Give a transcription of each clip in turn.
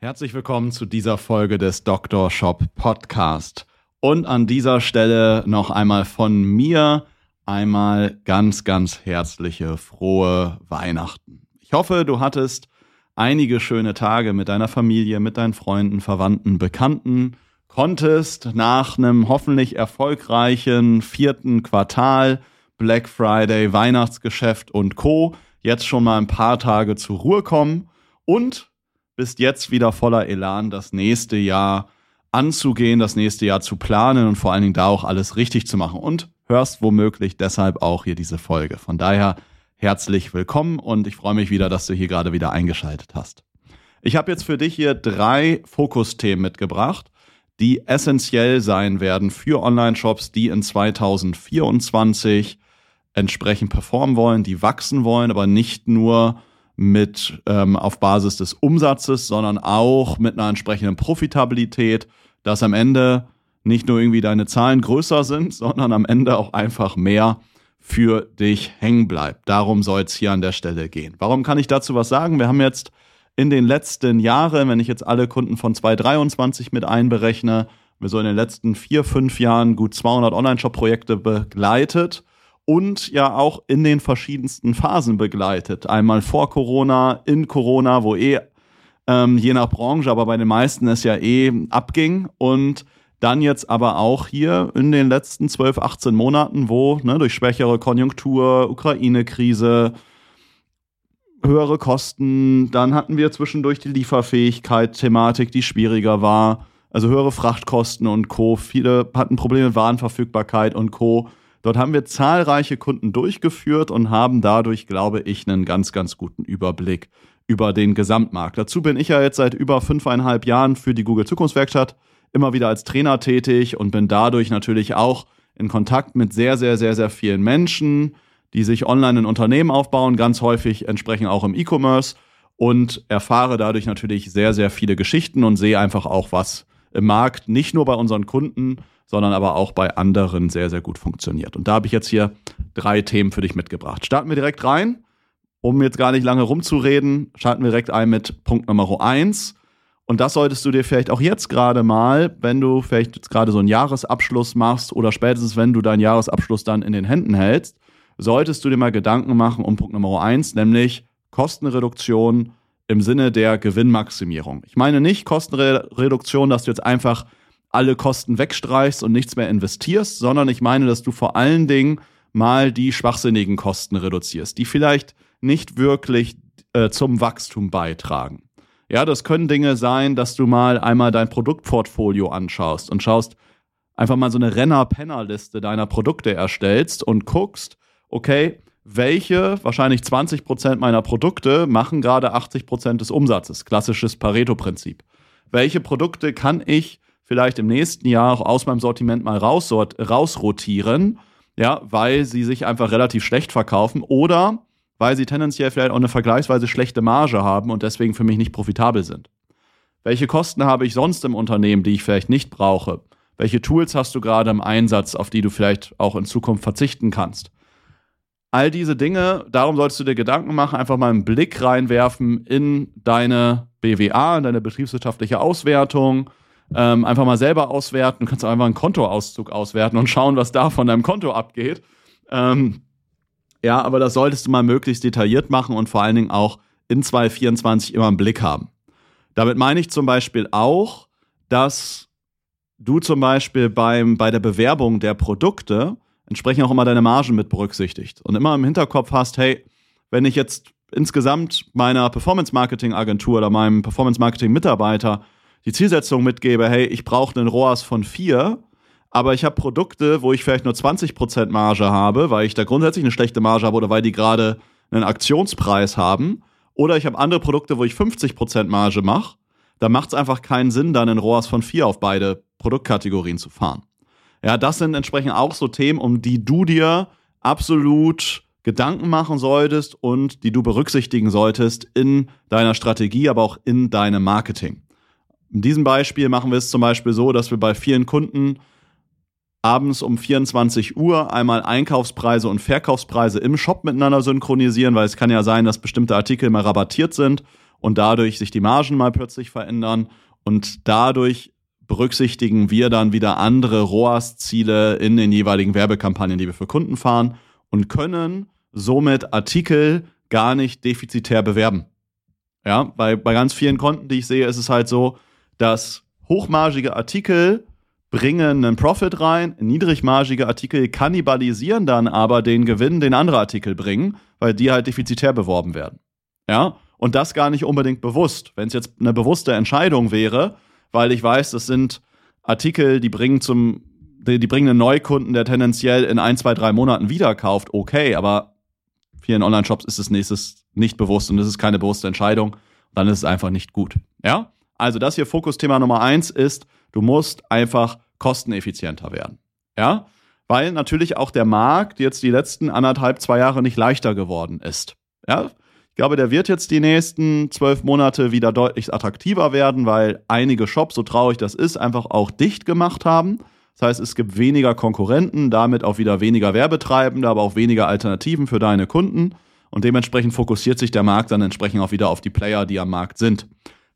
Herzlich willkommen zu dieser Folge des Dr. Shop Podcast. Und an dieser Stelle noch einmal von mir einmal ganz, ganz herzliche, frohe Weihnachten. Ich hoffe, du hattest einige schöne Tage mit deiner Familie, mit deinen Freunden, Verwandten, Bekannten, konntest nach einem hoffentlich erfolgreichen vierten Quartal, Black Friday, Weihnachtsgeschäft und Co. jetzt schon mal ein paar Tage zur Ruhe kommen und bist jetzt wieder voller Elan, das nächste Jahr anzugehen, das nächste Jahr zu planen und vor allen Dingen da auch alles richtig zu machen und hörst womöglich deshalb auch hier diese Folge. Von daher herzlich willkommen und ich freue mich wieder, dass du hier gerade wieder eingeschaltet hast. Ich habe jetzt für dich hier drei Fokusthemen mitgebracht, die essentiell sein werden für Online-Shops, die in 2024 entsprechend performen wollen, die wachsen wollen, aber nicht nur mit ähm, auf Basis des Umsatzes, sondern auch mit einer entsprechenden Profitabilität, dass am Ende nicht nur irgendwie deine Zahlen größer sind, sondern am Ende auch einfach mehr für dich hängen bleibt. Darum soll es hier an der Stelle gehen. Warum kann ich dazu was sagen? Wir haben jetzt in den letzten Jahren, wenn ich jetzt alle Kunden von 2023 mit einberechne, wir so in den letzten vier, fünf Jahren gut 200 Online-Shop-Projekte begleitet und ja auch in den verschiedensten Phasen begleitet. Einmal vor Corona, in Corona, wo eh ähm, je nach Branche, aber bei den meisten es ja eh abging und dann jetzt aber auch hier in den letzten 12, 18 Monaten, wo ne, durch schwächere Konjunktur, Ukraine-Krise, höhere Kosten, dann hatten wir zwischendurch die Lieferfähigkeit-Thematik, die schwieriger war, also höhere Frachtkosten und Co. Viele hatten Probleme mit Warenverfügbarkeit und Co. Dort haben wir zahlreiche Kunden durchgeführt und haben dadurch, glaube ich, einen ganz, ganz guten Überblick über den Gesamtmarkt. Dazu bin ich ja jetzt seit über fünfeinhalb Jahren für die Google Zukunftswerkstatt immer wieder als Trainer tätig und bin dadurch natürlich auch in Kontakt mit sehr, sehr, sehr, sehr vielen Menschen, die sich online ein Unternehmen aufbauen, ganz häufig entsprechend auch im E-Commerce und erfahre dadurch natürlich sehr, sehr viele Geschichten und sehe einfach auch, was im Markt nicht nur bei unseren Kunden, sondern aber auch bei anderen sehr, sehr gut funktioniert. Und da habe ich jetzt hier drei Themen für dich mitgebracht. Starten wir direkt rein. Um jetzt gar nicht lange rumzureden, schalten wir direkt ein mit Punkt Nummer eins. Und das solltest du dir vielleicht auch jetzt gerade mal, wenn du vielleicht jetzt gerade so einen Jahresabschluss machst oder spätestens, wenn du deinen Jahresabschluss dann in den Händen hältst, solltest du dir mal Gedanken machen um Punkt Nummer eins, nämlich Kostenreduktion im Sinne der Gewinnmaximierung. Ich meine nicht Kostenreduktion, dass du jetzt einfach alle Kosten wegstreichst und nichts mehr investierst, sondern ich meine, dass du vor allen Dingen mal die schwachsinnigen Kosten reduzierst, die vielleicht nicht wirklich äh, zum Wachstum beitragen. Ja, das können Dinge sein, dass du mal einmal dein Produktportfolio anschaust und schaust, einfach mal so eine Renner-Penner-Liste deiner Produkte erstellst und guckst, okay, welche, wahrscheinlich 20 Prozent meiner Produkte machen gerade 80 Prozent des Umsatzes. Klassisches Pareto-Prinzip. Welche Produkte kann ich vielleicht im nächsten Jahr auch aus meinem Sortiment mal rausrotieren, ja, weil sie sich einfach relativ schlecht verkaufen oder weil sie tendenziell vielleicht auch eine vergleichsweise schlechte Marge haben und deswegen für mich nicht profitabel sind. Welche Kosten habe ich sonst im Unternehmen, die ich vielleicht nicht brauche? Welche Tools hast du gerade im Einsatz, auf die du vielleicht auch in Zukunft verzichten kannst? All diese Dinge, darum solltest du dir Gedanken machen, einfach mal einen Blick reinwerfen in deine BWA, in deine betriebswirtschaftliche Auswertung, ähm, einfach mal selber auswerten. Du kannst auch einfach einen Kontoauszug auswerten und schauen, was da von deinem Konto abgeht. Ähm, ja, aber das solltest du mal möglichst detailliert machen und vor allen Dingen auch in 2024 immer im Blick haben. Damit meine ich zum Beispiel auch, dass du zum Beispiel beim, bei der Bewerbung der Produkte entsprechend auch immer deine Margen mit berücksichtigt und immer im Hinterkopf hast, hey, wenn ich jetzt insgesamt meiner Performance Marketing Agentur oder meinem Performance Marketing Mitarbeiter die Zielsetzung mitgebe, hey, ich brauche einen ROAS von vier, aber ich habe Produkte, wo ich vielleicht nur 20% Marge habe, weil ich da grundsätzlich eine schlechte Marge habe oder weil die gerade einen Aktionspreis haben. Oder ich habe andere Produkte, wo ich 50% Marge mache. Da macht es einfach keinen Sinn, dann einen ROAS von vier auf beide Produktkategorien zu fahren. Ja, das sind entsprechend auch so Themen, um die du dir absolut Gedanken machen solltest und die du berücksichtigen solltest in deiner Strategie, aber auch in deinem Marketing. In diesem Beispiel machen wir es zum Beispiel so, dass wir bei vielen Kunden abends um 24 Uhr einmal Einkaufspreise und Verkaufspreise im Shop miteinander synchronisieren, weil es kann ja sein, dass bestimmte Artikel mal rabattiert sind und dadurch sich die Margen mal plötzlich verändern und dadurch berücksichtigen wir dann wieder andere ROAS-Ziele in den jeweiligen Werbekampagnen, die wir für Kunden fahren und können somit Artikel gar nicht defizitär bewerben. Ja, bei, bei ganz vielen Konten, die ich sehe, ist es halt so, dass hochmargige Artikel bringen einen Profit rein, niedrigmargige Artikel kannibalisieren dann aber den Gewinn, den andere Artikel bringen, weil die halt defizitär beworben werden. Ja, und das gar nicht unbedingt bewusst. Wenn es jetzt eine bewusste Entscheidung wäre, weil ich weiß, das sind Artikel, die bringen zum, die, die bringen einen Neukunden, der tendenziell in ein, zwei, drei Monaten wieder kauft, okay, aber vielen Online-Shops ist es nächstes nicht bewusst und es ist keine bewusste Entscheidung, dann ist es einfach nicht gut. Ja? Also das hier Fokusthema Nummer eins ist, du musst einfach kosteneffizienter werden. Ja? Weil natürlich auch der Markt jetzt die letzten anderthalb, zwei Jahre nicht leichter geworden ist. Ja? Ich glaube, der wird jetzt die nächsten zwölf Monate wieder deutlich attraktiver werden, weil einige Shops, so traurig das ist, einfach auch dicht gemacht haben. Das heißt, es gibt weniger Konkurrenten, damit auch wieder weniger Werbetreibende, aber auch weniger Alternativen für deine Kunden. Und dementsprechend fokussiert sich der Markt dann entsprechend auch wieder auf die Player, die am Markt sind.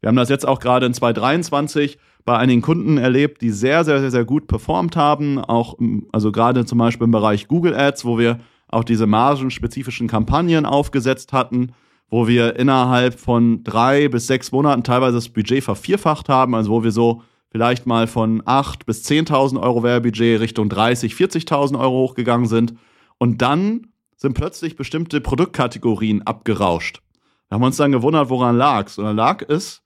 Wir haben das jetzt auch gerade in 2023 bei einigen Kunden erlebt, die sehr, sehr, sehr, sehr gut performt haben. Auch, also gerade zum Beispiel im Bereich Google Ads, wo wir auch diese margenspezifischen Kampagnen aufgesetzt hatten, wo wir innerhalb von drei bis sechs Monaten teilweise das Budget vervierfacht haben, also wo wir so vielleicht mal von acht bis 10.000 Euro Werbebudget Richtung 30, 40.000 Euro hochgegangen sind. Und dann sind plötzlich bestimmte Produktkategorien abgerauscht. Da haben wir uns dann gewundert, woran lag es. Und dann lag es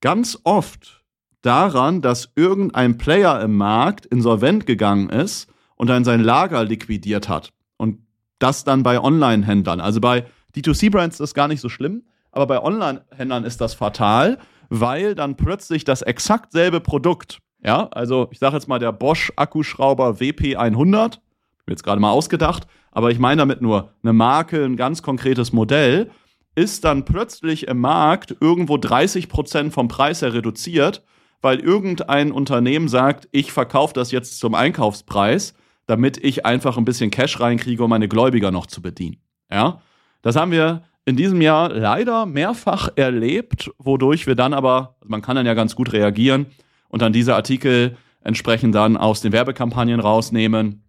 ganz oft daran, dass irgendein Player im Markt insolvent gegangen ist und dann sein Lager liquidiert hat. Und das dann bei Online-Händlern. Also bei D2C-Brands ist das gar nicht so schlimm, aber bei Online-Händlern ist das fatal, weil dann plötzlich das exakt selbe Produkt, ja, also ich sage jetzt mal der Bosch Akkuschrauber WP100, mir jetzt gerade mal ausgedacht, aber ich meine damit nur eine Marke, ein ganz konkretes Modell, ist dann plötzlich im Markt irgendwo 30 Prozent vom Preis her reduziert, weil irgendein Unternehmen sagt, ich verkaufe das jetzt zum Einkaufspreis, damit ich einfach ein bisschen Cash reinkriege, um meine Gläubiger noch zu bedienen. Ja, das haben wir in diesem Jahr leider mehrfach erlebt, wodurch wir dann aber, also man kann dann ja ganz gut reagieren und dann diese Artikel entsprechend dann aus den Werbekampagnen rausnehmen,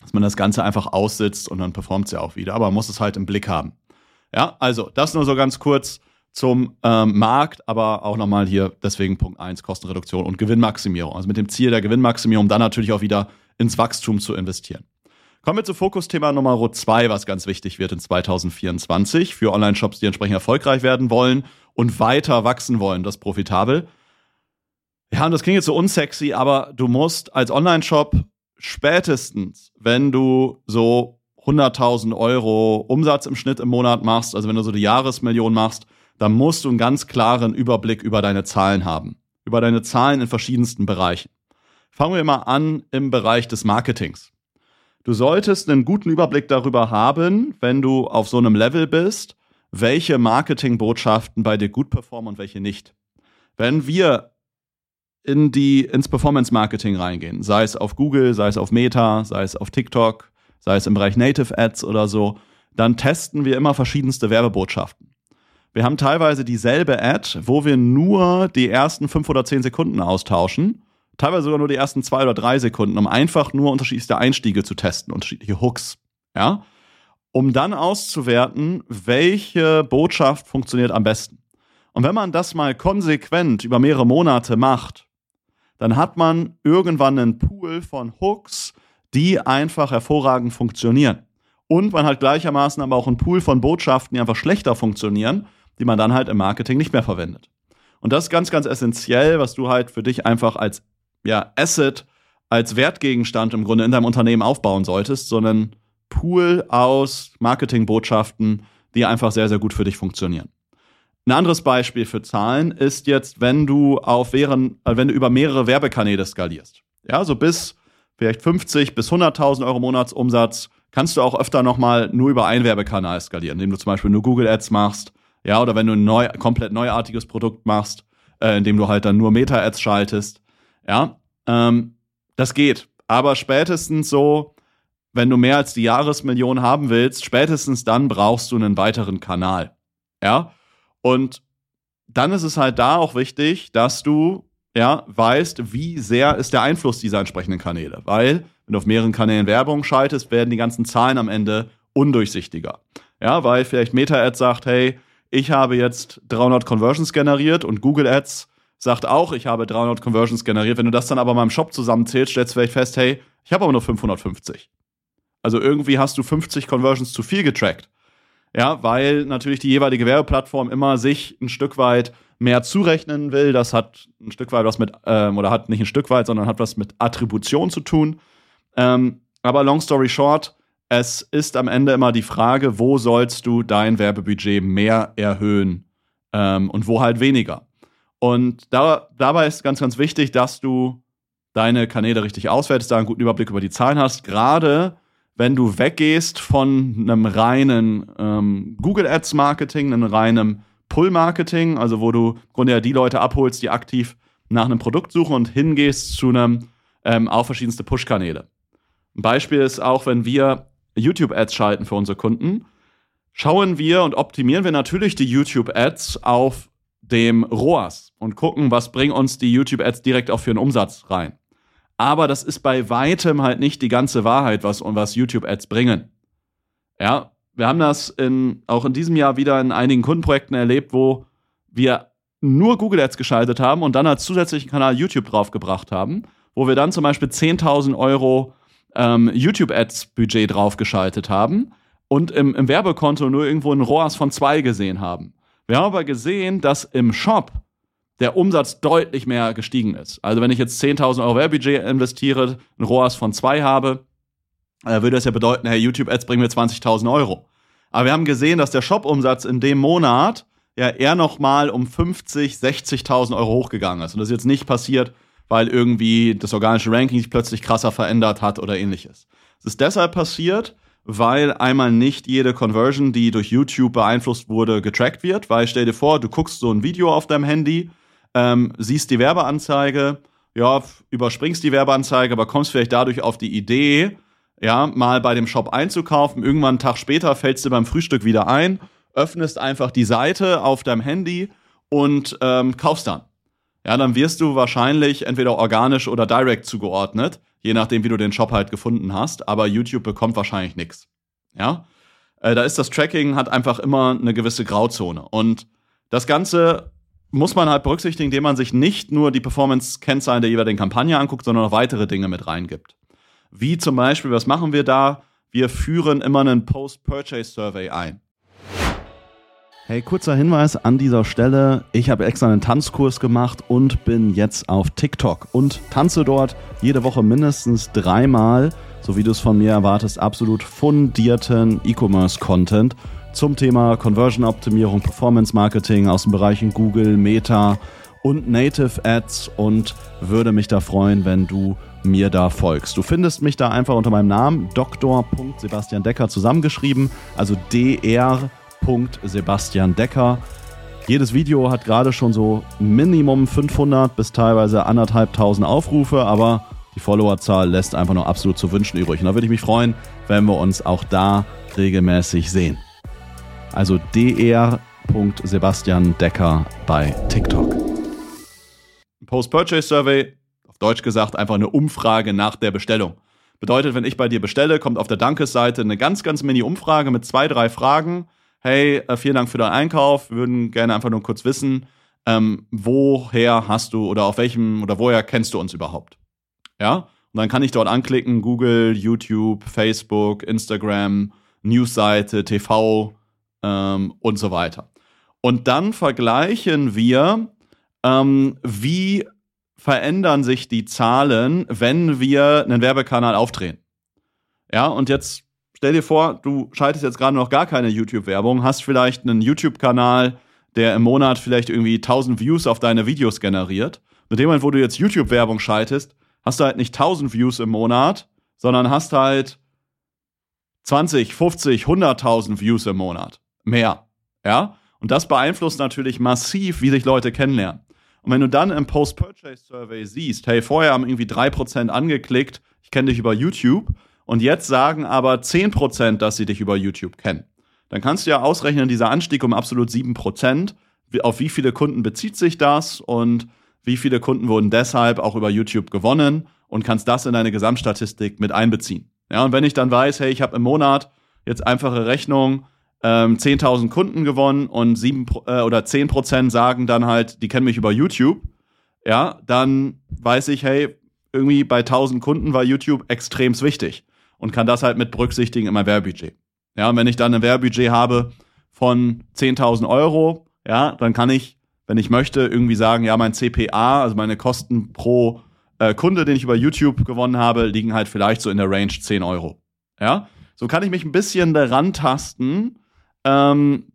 dass man das Ganze einfach aussitzt und dann performt es ja auch wieder. Aber man muss es halt im Blick haben. Ja, also das nur so ganz kurz zum ähm, Markt, aber auch nochmal hier deswegen Punkt 1, Kostenreduktion und Gewinnmaximierung. Also mit dem Ziel der Gewinnmaximierung dann natürlich auch wieder ins Wachstum zu investieren. Kommen wir zu Fokusthema Nummer 2, was ganz wichtig wird in 2024 für Online-Shops, die entsprechend erfolgreich werden wollen und weiter wachsen wollen, das profitabel. Ja, und das klingt jetzt so unsexy, aber du musst als Online-Shop spätestens, wenn du so 100.000 Euro Umsatz im Schnitt im Monat machst, also wenn du so die Jahresmillion machst, dann musst du einen ganz klaren Überblick über deine Zahlen haben. Über deine Zahlen in verschiedensten Bereichen. Fangen wir mal an im Bereich des Marketings. Du solltest einen guten Überblick darüber haben, wenn du auf so einem Level bist, welche Marketingbotschaften bei dir gut performen und welche nicht. Wenn wir in die, ins Performance Marketing reingehen, sei es auf Google, sei es auf Meta, sei es auf TikTok, sei es im Bereich Native Ads oder so, dann testen wir immer verschiedenste Werbebotschaften. Wir haben teilweise dieselbe Ad, wo wir nur die ersten fünf oder zehn Sekunden austauschen, teilweise sogar nur die ersten zwei oder drei Sekunden, um einfach nur unterschiedlichste Einstiege zu testen, unterschiedliche Hooks, ja, um dann auszuwerten, welche Botschaft funktioniert am besten. Und wenn man das mal konsequent über mehrere Monate macht, dann hat man irgendwann einen Pool von Hooks, die einfach hervorragend funktionieren. Und man hat gleichermaßen aber auch einen Pool von Botschaften, die einfach schlechter funktionieren, die man dann halt im Marketing nicht mehr verwendet. Und das ist ganz, ganz essentiell, was du halt für dich einfach als ja, Asset, als Wertgegenstand im Grunde in deinem Unternehmen aufbauen solltest, sondern Pool aus Marketingbotschaften, die einfach sehr, sehr gut für dich funktionieren. Ein anderes Beispiel für Zahlen ist jetzt, wenn du auf während, äh, wenn du über mehrere Werbekanäle skalierst. Ja, so bis vielleicht 50 bis 100.000 Euro Monatsumsatz, kannst du auch öfter nochmal nur über einen Werbekanal skalieren, indem du zum Beispiel nur Google Ads machst, ja, oder wenn du ein neu, komplett neuartiges Produkt machst, äh, indem du halt dann nur Meta-Ads schaltest, ja, ähm, das geht. Aber spätestens so, wenn du mehr als die Jahresmillion haben willst, spätestens dann brauchst du einen weiteren Kanal, ja. Und dann ist es halt da auch wichtig, dass du ja weißt, wie sehr ist der Einfluss dieser entsprechenden Kanäle. Weil, wenn du auf mehreren Kanälen Werbung schaltest, werden die ganzen Zahlen am Ende undurchsichtiger. Ja, weil vielleicht Meta-Ads sagt, hey, ich habe jetzt 300 Conversions generiert und Google Ads sagt auch, ich habe 300 Conversions generiert. Wenn du das dann aber mal im Shop zusammenzählst, stellst du vielleicht fest, hey, ich habe aber nur 550. Also irgendwie hast du 50 Conversions zu viel getrackt. Ja, weil natürlich die jeweilige Werbeplattform immer sich ein Stück weit mehr zurechnen will. Das hat ein Stück weit was mit, ähm, oder hat nicht ein Stück weit, sondern hat was mit Attribution zu tun. Ähm, aber long story short, es ist am Ende immer die Frage, wo sollst du dein Werbebudget mehr erhöhen ähm, und wo halt weniger. Und da, dabei ist ganz, ganz wichtig, dass du deine Kanäle richtig auswertest, da einen guten Überblick über die Zahlen hast. Gerade wenn du weggehst von einem reinen ähm, Google Ads Marketing, einem reinen Pull Marketing, also wo du im Grunde ja die Leute abholst, die aktiv nach einem Produkt suchen und hingehst zu einem ähm, auf verschiedenste Push-Kanäle. Ein Beispiel ist auch, wenn wir YouTube-Ads schalten für unsere Kunden, schauen wir und optimieren wir natürlich die YouTube-Ads auf dem ROAS und gucken, was bringen uns die YouTube-Ads direkt auch für einen Umsatz rein. Aber das ist bei weitem halt nicht die ganze Wahrheit, was, was YouTube-Ads bringen. Ja, wir haben das in, auch in diesem Jahr wieder in einigen Kundenprojekten erlebt, wo wir nur Google Ads geschaltet haben und dann als zusätzlichen Kanal YouTube draufgebracht haben, wo wir dann zum Beispiel 10.000 Euro ähm, YouTube-Ads-Budget draufgeschaltet haben und im, im Werbekonto nur irgendwo ein ROAS von zwei gesehen haben. Wir haben aber gesehen, dass im Shop der Umsatz deutlich mehr gestiegen ist. Also wenn ich jetzt 10.000 Euro Werbebudget investiere, ein ROAS von zwei habe, würde das ja bedeuten, hey, YouTube-Ads bringen mir 20.000 Euro. Aber wir haben gesehen, dass der Shop-Umsatz in dem Monat ja eher noch mal um 50, 60.000 Euro hochgegangen ist. Und das ist jetzt nicht passiert, weil irgendwie das organische Ranking sich plötzlich krasser verändert hat oder ähnliches. Es ist deshalb passiert, weil einmal nicht jede Conversion, die durch YouTube beeinflusst wurde, getrackt wird. Weil stell dir vor, du guckst so ein Video auf deinem Handy, ähm, siehst die Werbeanzeige, ja, überspringst die Werbeanzeige, aber kommst vielleicht dadurch auf die Idee, ja, mal bei dem Shop einzukaufen. Irgendwann einen Tag später fällst du beim Frühstück wieder ein, öffnest einfach die Seite auf deinem Handy und ähm, kaufst dann ja, dann wirst du wahrscheinlich entweder organisch oder direct zugeordnet, je nachdem, wie du den Shop halt gefunden hast. Aber YouTube bekommt wahrscheinlich nichts. Ja, äh, da ist das Tracking hat einfach immer eine gewisse Grauzone und das Ganze muss man halt berücksichtigen, indem man sich nicht nur die Performance-Kennzahlen der jeweiligen Kampagne anguckt, sondern auch weitere Dinge mit reingibt. Wie zum Beispiel, was machen wir da? Wir führen immer einen Post-Purchase-Survey ein. Hey, kurzer Hinweis an dieser Stelle. Ich habe extra einen Tanzkurs gemacht und bin jetzt auf TikTok und tanze dort jede Woche mindestens dreimal, so wie du es von mir erwartest, absolut fundierten E-Commerce-Content zum Thema Conversion-Optimierung, Performance-Marketing aus den Bereichen Google, Meta und Native Ads und würde mich da freuen, wenn du mir da folgst. Du findest mich da einfach unter meinem Namen Dr. Sebastian Decker zusammengeschrieben, also DR Sebastian Decker. Jedes Video hat gerade schon so Minimum 500 bis teilweise anderthalbtausend Aufrufe, aber die Followerzahl lässt einfach nur absolut zu wünschen übrig. Und da würde ich mich freuen, wenn wir uns auch da regelmäßig sehen. Also dr.sebastian Decker bei TikTok. Post-Purchase Survey, auf Deutsch gesagt, einfach eine Umfrage nach der Bestellung. Bedeutet, wenn ich bei dir bestelle, kommt auf der Dankesseite eine ganz, ganz mini-Umfrage mit zwei, drei Fragen hey, äh, vielen Dank für deinen Einkauf, wir würden gerne einfach nur kurz wissen, ähm, woher hast du oder auf welchem oder woher kennst du uns überhaupt? Ja, und dann kann ich dort anklicken, Google, YouTube, Facebook, Instagram, Newsseite, TV ähm, und so weiter. Und dann vergleichen wir, ähm, wie verändern sich die Zahlen, wenn wir einen Werbekanal aufdrehen. Ja, und jetzt stell dir vor, du schaltest jetzt gerade noch gar keine YouTube-Werbung, hast vielleicht einen YouTube-Kanal, der im Monat vielleicht irgendwie 1000 Views auf deine Videos generiert. Mit dem Moment, wo du jetzt YouTube-Werbung schaltest, hast du halt nicht 1000 Views im Monat, sondern hast halt 20, 50, 100.000 Views im Monat. Mehr. Ja? Und das beeinflusst natürlich massiv, wie sich Leute kennenlernen. Und wenn du dann im Post-Purchase-Survey siehst, hey, vorher haben irgendwie 3% angeklickt, ich kenne dich über YouTube, und jetzt sagen aber 10%, dass sie dich über YouTube kennen. Dann kannst du ja ausrechnen, dieser Anstieg um absolut 7%, auf wie viele Kunden bezieht sich das und wie viele Kunden wurden deshalb auch über YouTube gewonnen und kannst das in deine Gesamtstatistik mit einbeziehen. Ja, und wenn ich dann weiß, hey, ich habe im Monat jetzt einfache Rechnung ähm, 10.000 Kunden gewonnen und sieben äh, oder 10 Prozent sagen dann halt, die kennen mich über YouTube, ja, dann weiß ich, hey, irgendwie bei 1000 Kunden war YouTube extrem wichtig und kann das halt mit berücksichtigen in meinem Werbebudget. Ja, und wenn ich dann ein Werbebudget habe von 10.000 Euro, ja, dann kann ich, wenn ich möchte, irgendwie sagen, ja, mein CPA, also meine Kosten pro äh, Kunde, den ich über YouTube gewonnen habe, liegen halt vielleicht so in der Range 10 Euro. Ja, so kann ich mich ein bisschen daran tasten, ähm,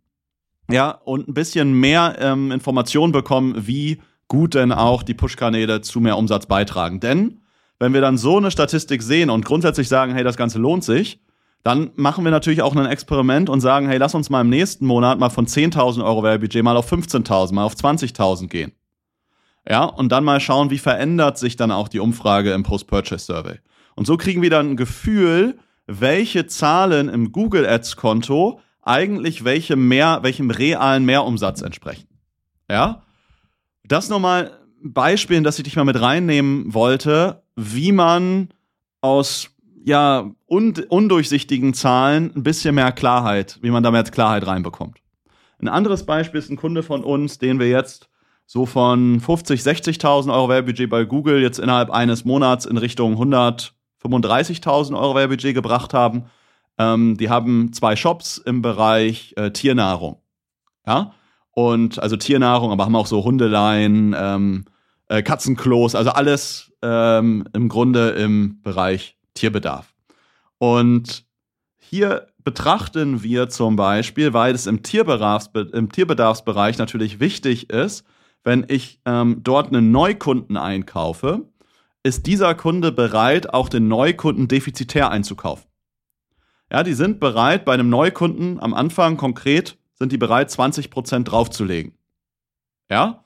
ja, und ein bisschen mehr ähm, Informationen bekommen, wie gut denn auch die Push-Kanäle zu mehr Umsatz beitragen. Denn wenn wir dann so eine Statistik sehen und grundsätzlich sagen, hey, das Ganze lohnt sich, dann machen wir natürlich auch ein Experiment und sagen, hey, lass uns mal im nächsten Monat mal von 10.000 Euro Werbebudget mal auf 15.000, mal auf 20.000 gehen. Ja, und dann mal schauen, wie verändert sich dann auch die Umfrage im Post-Purchase-Survey. Und so kriegen wir dann ein Gefühl, welche Zahlen im Google Ads-Konto eigentlich welche mehr, welchem realen Mehrumsatz entsprechen. Ja, das nochmal Beispielen, dass ich dich mal mit reinnehmen wollte, wie man aus ja, und undurchsichtigen Zahlen ein bisschen mehr Klarheit, wie man da mehr Klarheit reinbekommt. Ein anderes Beispiel ist ein Kunde von uns, den wir jetzt so von 50, 60.000 Euro Werbebudget bei Google jetzt innerhalb eines Monats in Richtung 135.000 Euro Werbebudget gebracht haben. Ähm, die haben zwei Shops im Bereich äh, Tiernahrung. Ja, und also Tiernahrung, aber haben auch so Hundeleien, ähm, äh, Katzenklos, also alles ähm, im Grunde im Bereich Tierbedarf. Und hier betrachten wir zum Beispiel, weil es im, Tierbedarfs im Tierbedarfsbereich natürlich wichtig ist, wenn ich ähm, dort einen Neukunden einkaufe, ist dieser Kunde bereit, auch den Neukunden defizitär einzukaufen. Ja, die sind bereit, bei einem Neukunden am Anfang konkret, sind die bereit, 20% draufzulegen. Ja?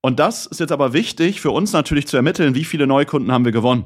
Und das ist jetzt aber wichtig für uns natürlich zu ermitteln, wie viele Neukunden haben wir gewonnen.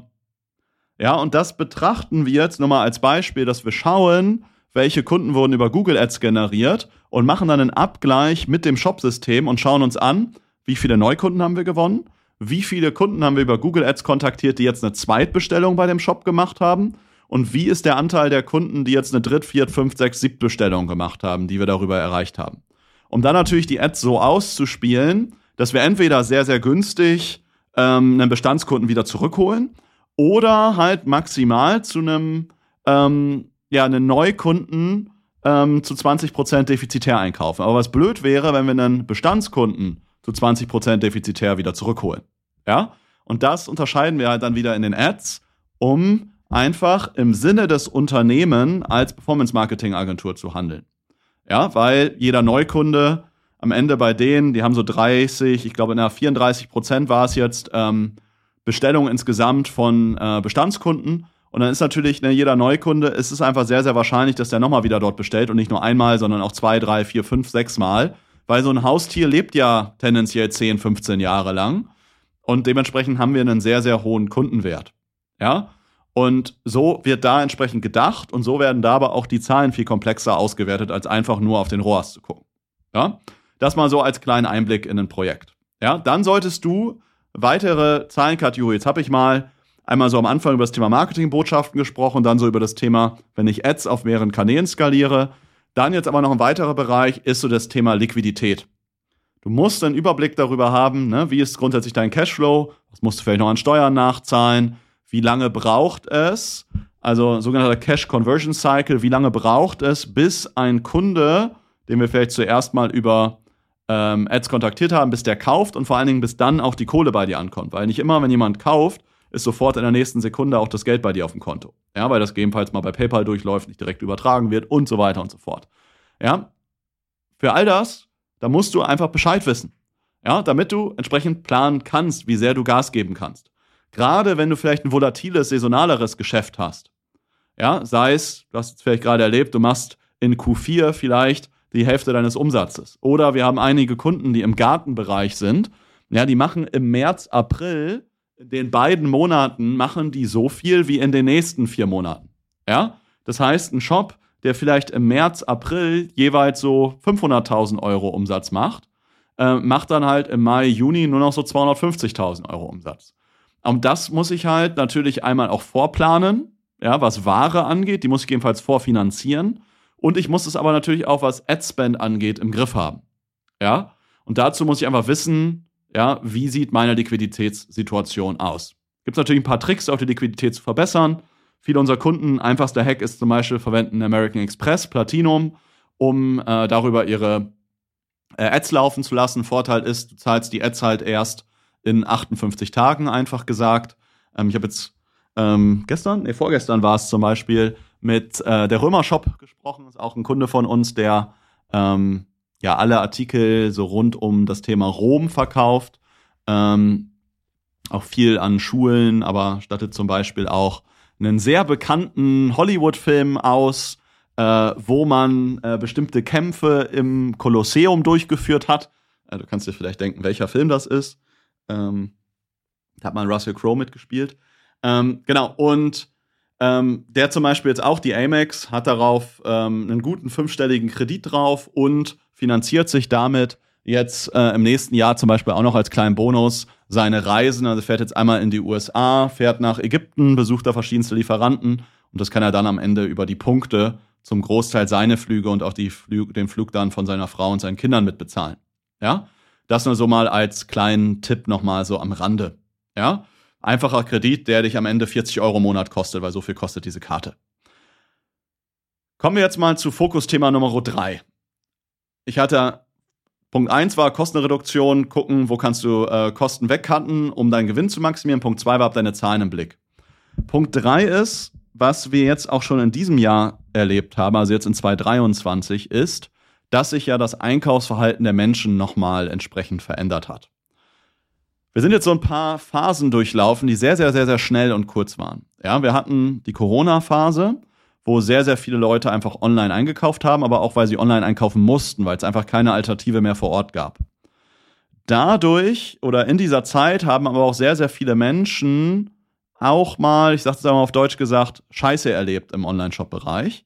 Ja, und das betrachten wir jetzt nur mal als Beispiel, dass wir schauen, welche Kunden wurden über Google Ads generiert und machen dann einen Abgleich mit dem Shop-System und schauen uns an, wie viele Neukunden haben wir gewonnen, wie viele Kunden haben wir über Google Ads kontaktiert, die jetzt eine Zweitbestellung bei dem Shop gemacht haben und wie ist der Anteil der Kunden, die jetzt eine Dritt-, Viert-, Fünft-, Sechs-, Siebtbestellung gemacht haben, die wir darüber erreicht haben. Um dann natürlich die Ads so auszuspielen, dass wir entweder sehr, sehr günstig ähm, einen Bestandskunden wieder zurückholen oder halt maximal zu einem, ähm, ja, einen Neukunden ähm, zu 20% defizitär einkaufen. Aber was blöd wäre, wenn wir einen Bestandskunden zu 20% defizitär wieder zurückholen. Ja? Und das unterscheiden wir halt dann wieder in den Ads, um einfach im Sinne des Unternehmens als Performance-Marketing-Agentur zu handeln. Ja, weil jeder Neukunde am Ende bei denen, die haben so 30, ich glaube, na, 34 Prozent war es jetzt, ähm, Bestellungen insgesamt von äh, Bestandskunden. Und dann ist natürlich ne, jeder Neukunde, es ist einfach sehr, sehr wahrscheinlich, dass der nochmal wieder dort bestellt und nicht nur einmal, sondern auch zwei, drei, vier, fünf, sechs Mal. Weil so ein Haustier lebt ja tendenziell 10, 15 Jahre lang. Und dementsprechend haben wir einen sehr, sehr hohen Kundenwert. Ja. Und so wird da entsprechend gedacht und so werden da aber auch die Zahlen viel komplexer ausgewertet, als einfach nur auf den ROAS zu gucken. Ja. Das mal so als kleinen Einblick in ein Projekt. Ja. Dann solltest du weitere Zahlenkategorien. Jetzt habe ich mal einmal so am Anfang über das Thema Marketingbotschaften gesprochen, dann so über das Thema, wenn ich Ads auf mehreren Kanälen skaliere. Dann jetzt aber noch ein weiterer Bereich ist so das Thema Liquidität. Du musst einen Überblick darüber haben, ne, wie ist grundsätzlich dein Cashflow, was musst du vielleicht noch an Steuern nachzahlen, wie lange braucht es, also sogenannter Cash Conversion Cycle, wie lange braucht es, bis ein Kunde, den wir vielleicht zuerst mal über ähm, Ads kontaktiert haben, bis der kauft und vor allen Dingen bis dann auch die Kohle bei dir ankommt. Weil nicht immer, wenn jemand kauft, ist sofort in der nächsten Sekunde auch das Geld bei dir auf dem Konto. Ja, weil das gegebenenfalls mal bei PayPal durchläuft, nicht direkt übertragen wird und so weiter und so fort. Ja, für all das, da musst du einfach Bescheid wissen. Ja, damit du entsprechend planen kannst, wie sehr du Gas geben kannst. Gerade wenn du vielleicht ein volatiles, saisonaleres Geschäft hast. Ja, sei es, du hast es vielleicht gerade erlebt, du machst in Q4 vielleicht die Hälfte deines Umsatzes. Oder wir haben einige Kunden, die im Gartenbereich sind. Ja, die machen im März, April, in den beiden Monaten machen die so viel wie in den nächsten vier Monaten. Ja, das heißt, ein Shop, der vielleicht im März, April jeweils so 500.000 Euro Umsatz macht, äh, macht dann halt im Mai, Juni nur noch so 250.000 Euro Umsatz. Und das muss ich halt natürlich einmal auch vorplanen, ja, was Ware angeht, die muss ich jedenfalls vorfinanzieren. Und ich muss es aber natürlich auch, was Adspend angeht, im Griff haben. Ja. Und dazu muss ich einfach wissen, ja, wie sieht meine Liquiditätssituation aus? Gibt es natürlich ein paar Tricks, auch die Liquidität zu verbessern. Viele unserer Kunden, einfachster Hack ist zum Beispiel, verwenden American Express, Platinum, um äh, darüber ihre äh, Ads laufen zu lassen. Vorteil ist, du zahlst die Ads halt erst in 58 Tagen, einfach gesagt. Ähm, ich habe jetzt ähm, gestern, nee, vorgestern war es zum Beispiel, mit äh, der Römer-Shop gesprochen. Ist auch ein Kunde von uns, der ähm, ja alle Artikel so rund um das Thema Rom verkauft. Ähm, auch viel an Schulen, aber stattet zum Beispiel auch einen sehr bekannten Hollywood-Film aus, äh, wo man äh, bestimmte Kämpfe im Kolosseum durchgeführt hat. Äh, du kannst dir vielleicht denken, welcher Film das ist. Ähm, da hat man Russell Crowe mitgespielt. Ähm, genau, und ähm, der zum Beispiel jetzt auch die Amex hat darauf ähm, einen guten fünfstelligen Kredit drauf und finanziert sich damit jetzt äh, im nächsten Jahr zum Beispiel auch noch als kleinen Bonus seine Reisen. Also fährt jetzt einmal in die USA, fährt nach Ägypten, besucht da verschiedenste Lieferanten und das kann er dann am Ende über die Punkte zum Großteil seine Flüge und auch Flü den Flug dann von seiner Frau und seinen Kindern mitbezahlen. Ja, das nur so mal als kleinen Tipp nochmal so am Rande. Ja, einfacher Kredit, der dich am Ende 40 Euro im Monat kostet, weil so viel kostet diese Karte. Kommen wir jetzt mal zu Fokusthema Nummer 3. Ich hatte Punkt 1 war Kostenreduktion, gucken, wo kannst du äh, Kosten wegkanten, um deinen Gewinn zu maximieren. Punkt 2 war, hab deine Zahlen im Blick. Punkt 3 ist, was wir jetzt auch schon in diesem Jahr erlebt haben, also jetzt in 2023, ist, dass sich ja das Einkaufsverhalten der Menschen nochmal entsprechend verändert hat. Wir sind jetzt so ein paar Phasen durchlaufen, die sehr, sehr, sehr, sehr schnell und kurz waren. Ja, wir hatten die Corona-Phase, wo sehr, sehr viele Leute einfach online eingekauft haben, aber auch weil sie online einkaufen mussten, weil es einfach keine Alternative mehr vor Ort gab. Dadurch oder in dieser Zeit haben aber auch sehr, sehr viele Menschen auch mal, ich sag's mal auf Deutsch gesagt, Scheiße erlebt im Online-Shop-Bereich.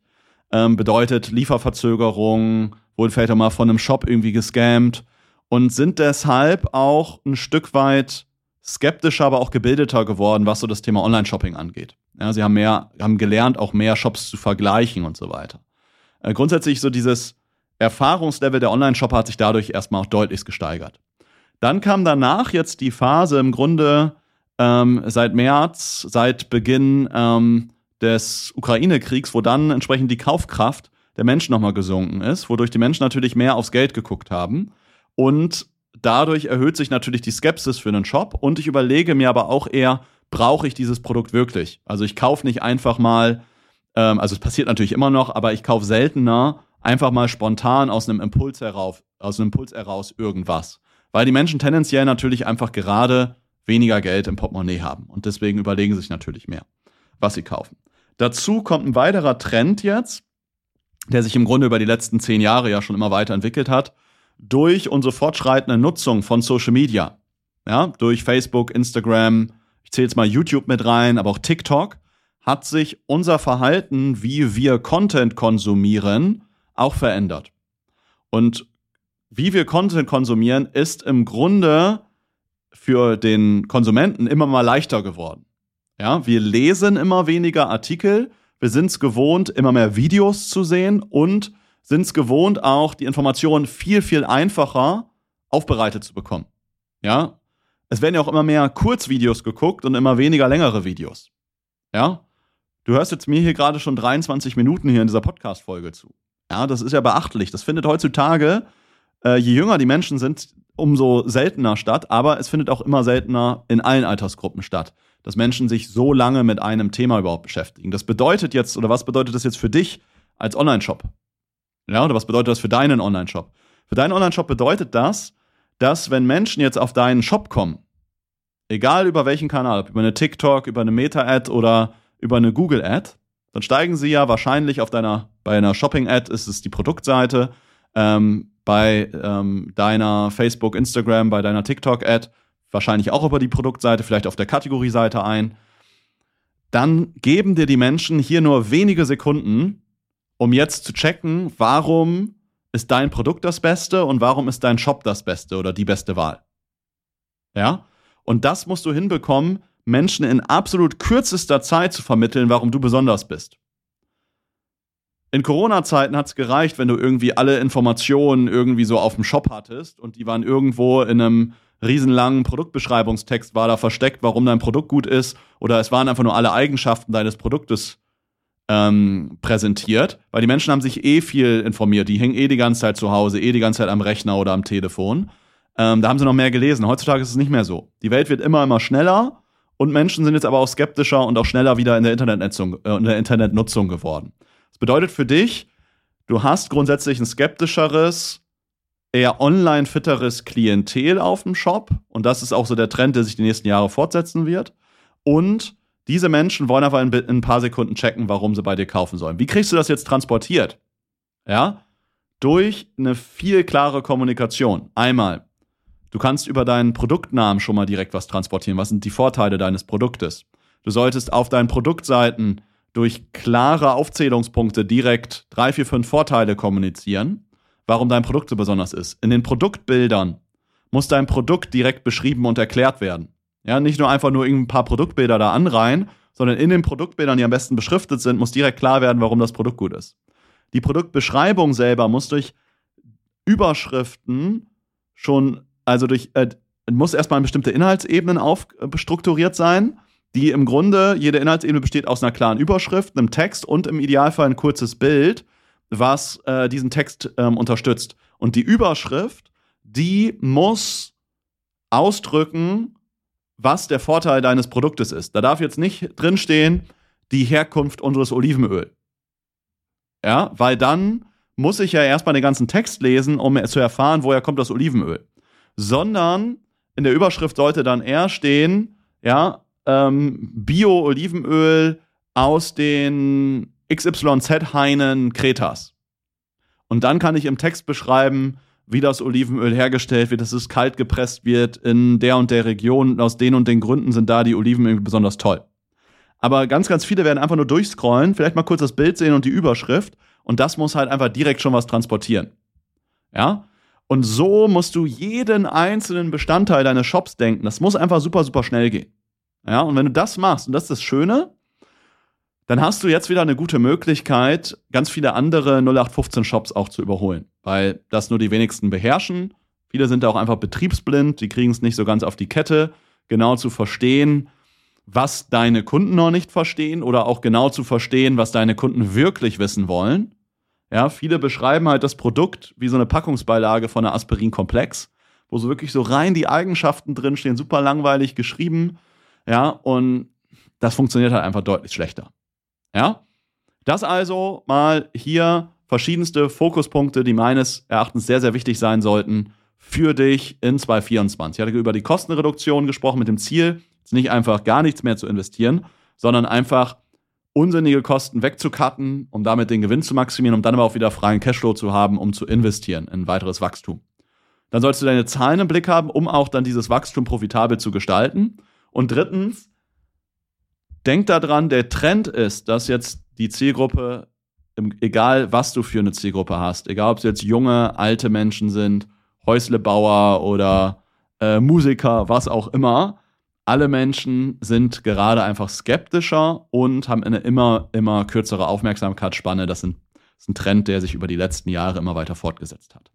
Ähm, bedeutet Lieferverzögerung, wurden vielleicht auch mal von einem Shop irgendwie gescammt und sind deshalb auch ein Stück weit skeptischer, aber auch gebildeter geworden, was so das Thema Online-Shopping angeht. Ja, sie haben mehr, haben gelernt, auch mehr Shops zu vergleichen und so weiter. Äh, grundsätzlich so dieses Erfahrungslevel der Online-Shopper hat sich dadurch erstmal auch deutlich gesteigert. Dann kam danach jetzt die Phase im Grunde ähm, seit März, seit Beginn ähm, des Ukraine-Kriegs, wo dann entsprechend die Kaufkraft der Menschen nochmal gesunken ist, wodurch die Menschen natürlich mehr aufs Geld geguckt haben. Und dadurch erhöht sich natürlich die Skepsis für einen Shop. Und ich überlege mir aber auch eher, brauche ich dieses Produkt wirklich? Also ich kaufe nicht einfach mal, ähm, also es passiert natürlich immer noch, aber ich kaufe seltener einfach mal spontan aus einem Impuls heraus, aus einem Impuls heraus irgendwas. Weil die Menschen tendenziell natürlich einfach gerade weniger Geld im Portemonnaie haben. Und deswegen überlegen sie sich natürlich mehr, was sie kaufen. Dazu kommt ein weiterer Trend jetzt, der sich im Grunde über die letzten zehn Jahre ja schon immer weiterentwickelt hat, durch unsere fortschreitende Nutzung von Social Media. Ja, durch Facebook, Instagram, ich zähle jetzt mal YouTube mit rein, aber auch TikTok, hat sich unser Verhalten, wie wir Content konsumieren, auch verändert. Und wie wir Content konsumieren, ist im Grunde für den Konsumenten immer mal leichter geworden. Ja, wir lesen immer weniger Artikel, wir sind es gewohnt, immer mehr Videos zu sehen und sind es gewohnt, auch die Informationen viel, viel einfacher aufbereitet zu bekommen. Ja, es werden ja auch immer mehr Kurzvideos geguckt und immer weniger längere Videos. Ja? Du hörst jetzt mir hier gerade schon 23 Minuten hier in dieser Podcast-Folge zu. Ja, das ist ja beachtlich. Das findet heutzutage, äh, je jünger die Menschen sind, umso seltener statt, aber es findet auch immer seltener in allen Altersgruppen statt, dass Menschen sich so lange mit einem Thema überhaupt beschäftigen. Das bedeutet jetzt, oder was bedeutet das jetzt für dich als Online-Shop? Ja, oder was bedeutet das für deinen Online-Shop? Für deinen Online-Shop bedeutet das, dass wenn Menschen jetzt auf deinen Shop kommen, egal über welchen Kanal, über eine TikTok, über eine Meta-Ad oder über eine Google-Ad, dann steigen sie ja wahrscheinlich auf deiner, bei einer Shopping-Ad ist es die Produktseite, ähm, bei ähm, deiner Facebook, Instagram, bei deiner TikTok-Ad wahrscheinlich auch über die Produktseite, vielleicht auf der Kategorieseite ein. Dann geben dir die Menschen hier nur wenige Sekunden um jetzt zu checken, warum ist dein Produkt das Beste und warum ist dein Shop das Beste oder die beste Wahl. Ja? Und das musst du hinbekommen, Menschen in absolut kürzester Zeit zu vermitteln, warum du besonders bist. In Corona-Zeiten hat es gereicht, wenn du irgendwie alle Informationen irgendwie so auf dem Shop hattest und die waren irgendwo in einem riesenlangen Produktbeschreibungstext war da versteckt, warum dein Produkt gut ist, oder es waren einfach nur alle Eigenschaften deines Produktes ähm, präsentiert, weil die Menschen haben sich eh viel informiert, die hängen eh die ganze Zeit zu Hause, eh die ganze Zeit am Rechner oder am Telefon. Ähm, da haben sie noch mehr gelesen. Heutzutage ist es nicht mehr so. Die Welt wird immer, immer schneller und Menschen sind jetzt aber auch skeptischer und auch schneller wieder in der Internetnutzung, äh, in der Internetnutzung geworden. Das bedeutet für dich, du hast grundsätzlich ein skeptischeres, eher online fitteres Klientel auf dem Shop. Und das ist auch so der Trend, der sich die nächsten Jahre fortsetzen wird. Und diese Menschen wollen aber in, in ein paar Sekunden checken, warum sie bei dir kaufen sollen. Wie kriegst du das jetzt transportiert? Ja, durch eine viel klare Kommunikation. Einmal, du kannst über deinen Produktnamen schon mal direkt was transportieren. Was sind die Vorteile deines Produktes? Du solltest auf deinen Produktseiten durch klare Aufzählungspunkte direkt drei, vier, fünf Vorteile kommunizieren warum dein Produkt so besonders ist. In den Produktbildern muss dein Produkt direkt beschrieben und erklärt werden. Ja, nicht nur einfach nur ein paar Produktbilder da anreihen, sondern in den Produktbildern, die am besten beschriftet sind, muss direkt klar werden, warum das Produkt gut ist. Die Produktbeschreibung selber muss durch Überschriften schon, also durch, äh, muss erstmal in bestimmte Inhaltsebenen aufstrukturiert sein, die im Grunde, jede Inhaltsebene besteht aus einer klaren Überschrift, einem Text und im Idealfall ein kurzes Bild, was äh, diesen Text ähm, unterstützt. Und die Überschrift, die muss ausdrücken, was der Vorteil deines Produktes ist. Da darf jetzt nicht drinstehen, die Herkunft unseres Olivenöl. Ja, weil dann muss ich ja erstmal den ganzen Text lesen, um zu erfahren, woher kommt das Olivenöl. Sondern in der Überschrift sollte dann eher stehen, ja, ähm, Bio-Olivenöl aus den XYZ Heinen Kretas. Und dann kann ich im Text beschreiben, wie das Olivenöl hergestellt wird, dass es kalt gepresst wird in der und der Region. Aus den und den Gründen sind da die Olivenöl besonders toll. Aber ganz, ganz viele werden einfach nur durchscrollen, vielleicht mal kurz das Bild sehen und die Überschrift. Und das muss halt einfach direkt schon was transportieren. Ja? Und so musst du jeden einzelnen Bestandteil deines Shops denken. Das muss einfach super, super schnell gehen. Ja? Und wenn du das machst, und das ist das Schöne, dann hast du jetzt wieder eine gute Möglichkeit, ganz viele andere 0815 Shops auch zu überholen, weil das nur die wenigsten beherrschen. Viele sind da auch einfach betriebsblind, die kriegen es nicht so ganz auf die Kette, genau zu verstehen, was deine Kunden noch nicht verstehen oder auch genau zu verstehen, was deine Kunden wirklich wissen wollen. Ja, viele beschreiben halt das Produkt wie so eine Packungsbeilage von einer Aspirin-Komplex, wo so wirklich so rein die Eigenschaften drinstehen, super langweilig geschrieben. Ja, und das funktioniert halt einfach deutlich schlechter. Ja? Das also mal hier verschiedenste Fokuspunkte, die meines Erachtens sehr, sehr wichtig sein sollten für dich in 2024. Ich hatte über die Kostenreduktion gesprochen mit dem Ziel, jetzt nicht einfach gar nichts mehr zu investieren, sondern einfach unsinnige Kosten wegzucutten, um damit den Gewinn zu maximieren, um dann aber auch wieder freien Cashflow zu haben, um zu investieren in weiteres Wachstum. Dann solltest du deine Zahlen im Blick haben, um auch dann dieses Wachstum profitabel zu gestalten. Und drittens, denk daran, der Trend ist, dass jetzt die Zielgruppe, egal was du für eine Zielgruppe hast, egal ob es jetzt junge, alte Menschen sind, Häuslebauer oder äh, Musiker, was auch immer, alle Menschen sind gerade einfach skeptischer und haben eine immer, immer kürzere Aufmerksamkeitsspanne. Das, sind, das ist ein Trend, der sich über die letzten Jahre immer weiter fortgesetzt hat.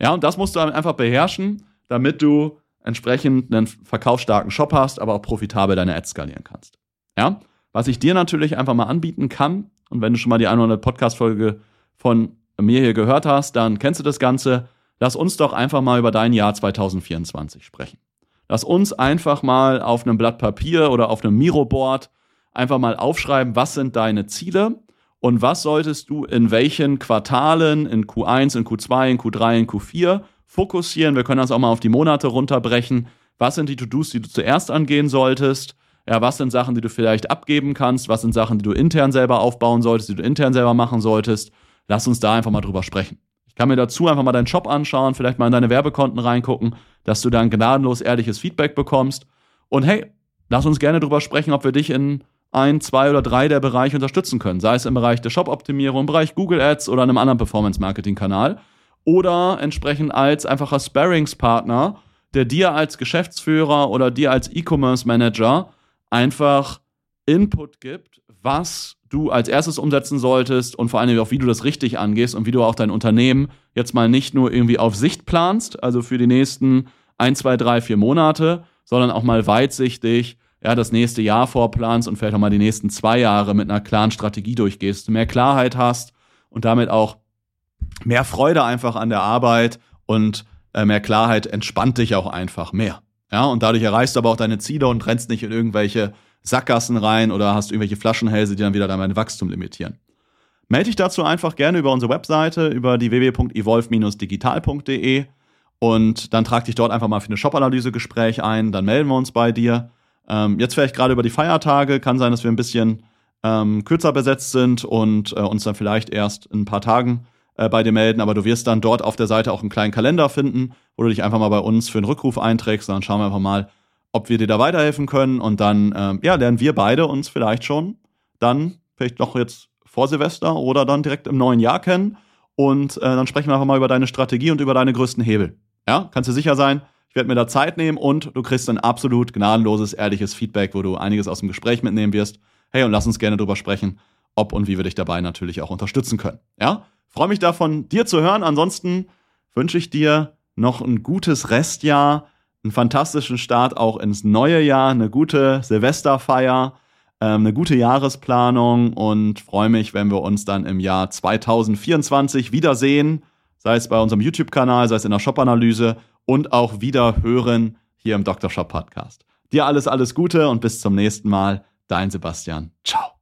Ja, und das musst du einfach beherrschen, damit du entsprechend einen verkaufsstarken Shop hast, aber auch profitabel deine Ads skalieren kannst. Ja? Was ich dir natürlich einfach mal anbieten kann, und wenn du schon mal die 100 Podcast-Folge von mir hier gehört hast, dann kennst du das Ganze. Lass uns doch einfach mal über dein Jahr 2024 sprechen. Lass uns einfach mal auf einem Blatt Papier oder auf einem Miro-Board einfach mal aufschreiben, was sind deine Ziele und was solltest du in welchen Quartalen, in Q1, in Q2, in Q3, in Q4 fokussieren. Wir können das auch mal auf die Monate runterbrechen. Was sind die To-Dos, die du zuerst angehen solltest? Ja, was sind Sachen, die du vielleicht abgeben kannst? Was sind Sachen, die du intern selber aufbauen solltest, die du intern selber machen solltest? Lass uns da einfach mal drüber sprechen. Ich kann mir dazu einfach mal deinen Shop anschauen, vielleicht mal in deine Werbekonten reingucken, dass du dann gnadenlos ehrliches Feedback bekommst. Und hey, lass uns gerne drüber sprechen, ob wir dich in ein, zwei oder drei der Bereiche unterstützen können. Sei es im Bereich der Shop-Optimierung, im Bereich Google Ads oder einem anderen Performance-Marketing-Kanal. Oder entsprechend als einfacher Sparings-Partner, der dir als Geschäftsführer oder dir als E-Commerce-Manager einfach Input gibt, was du als erstes umsetzen solltest und vor allem auch, wie du das richtig angehst und wie du auch dein Unternehmen jetzt mal nicht nur irgendwie auf Sicht planst, also für die nächsten ein, zwei, drei, vier Monate, sondern auch mal weitsichtig ja, das nächste Jahr vorplanst und vielleicht auch mal die nächsten zwei Jahre mit einer klaren Strategie durchgehst, mehr Klarheit hast und damit auch mehr Freude einfach an der Arbeit und äh, mehr Klarheit entspannt dich auch einfach mehr. Ja, und dadurch erreichst du aber auch deine Ziele und rennst nicht in irgendwelche Sackgassen rein oder hast irgendwelche Flaschenhälse, die dann wieder dein Wachstum limitieren. Melde dich dazu einfach gerne über unsere Webseite, über die www.evolve-digital.de und dann trag dich dort einfach mal für eine Shop-Analyse-Gespräch ein, dann melden wir uns bei dir. Ähm, jetzt vielleicht gerade über die Feiertage, kann sein, dass wir ein bisschen ähm, kürzer besetzt sind und äh, uns dann vielleicht erst in ein paar Tagen äh, bei dir melden, aber du wirst dann dort auf der Seite auch einen kleinen Kalender finden, wo du dich einfach mal bei uns für einen Rückruf einträgst. Und dann schauen wir einfach mal, ob wir dir da weiterhelfen können. Und dann ähm, ja, lernen wir beide uns vielleicht schon dann, vielleicht noch jetzt vor Silvester oder dann direkt im neuen Jahr kennen. Und äh, dann sprechen wir einfach mal über deine Strategie und über deine größten Hebel. Ja, kannst du sicher sein, ich werde mir da Zeit nehmen und du kriegst ein absolut gnadenloses, ehrliches Feedback, wo du einiges aus dem Gespräch mitnehmen wirst. Hey, und lass uns gerne drüber sprechen, ob und wie wir dich dabei natürlich auch unterstützen können. Ja, freue mich davon, dir zu hören. Ansonsten wünsche ich dir noch ein gutes Restjahr einen fantastischen Start auch ins neue Jahr, eine gute Silvesterfeier, ähm, eine gute Jahresplanung und freue mich, wenn wir uns dann im Jahr 2024 wiedersehen, sei es bei unserem YouTube-Kanal, sei es in der Shop-Analyse und auch wieder hören hier im Dr. Shop Podcast. Dir alles, alles Gute und bis zum nächsten Mal. Dein Sebastian. Ciao.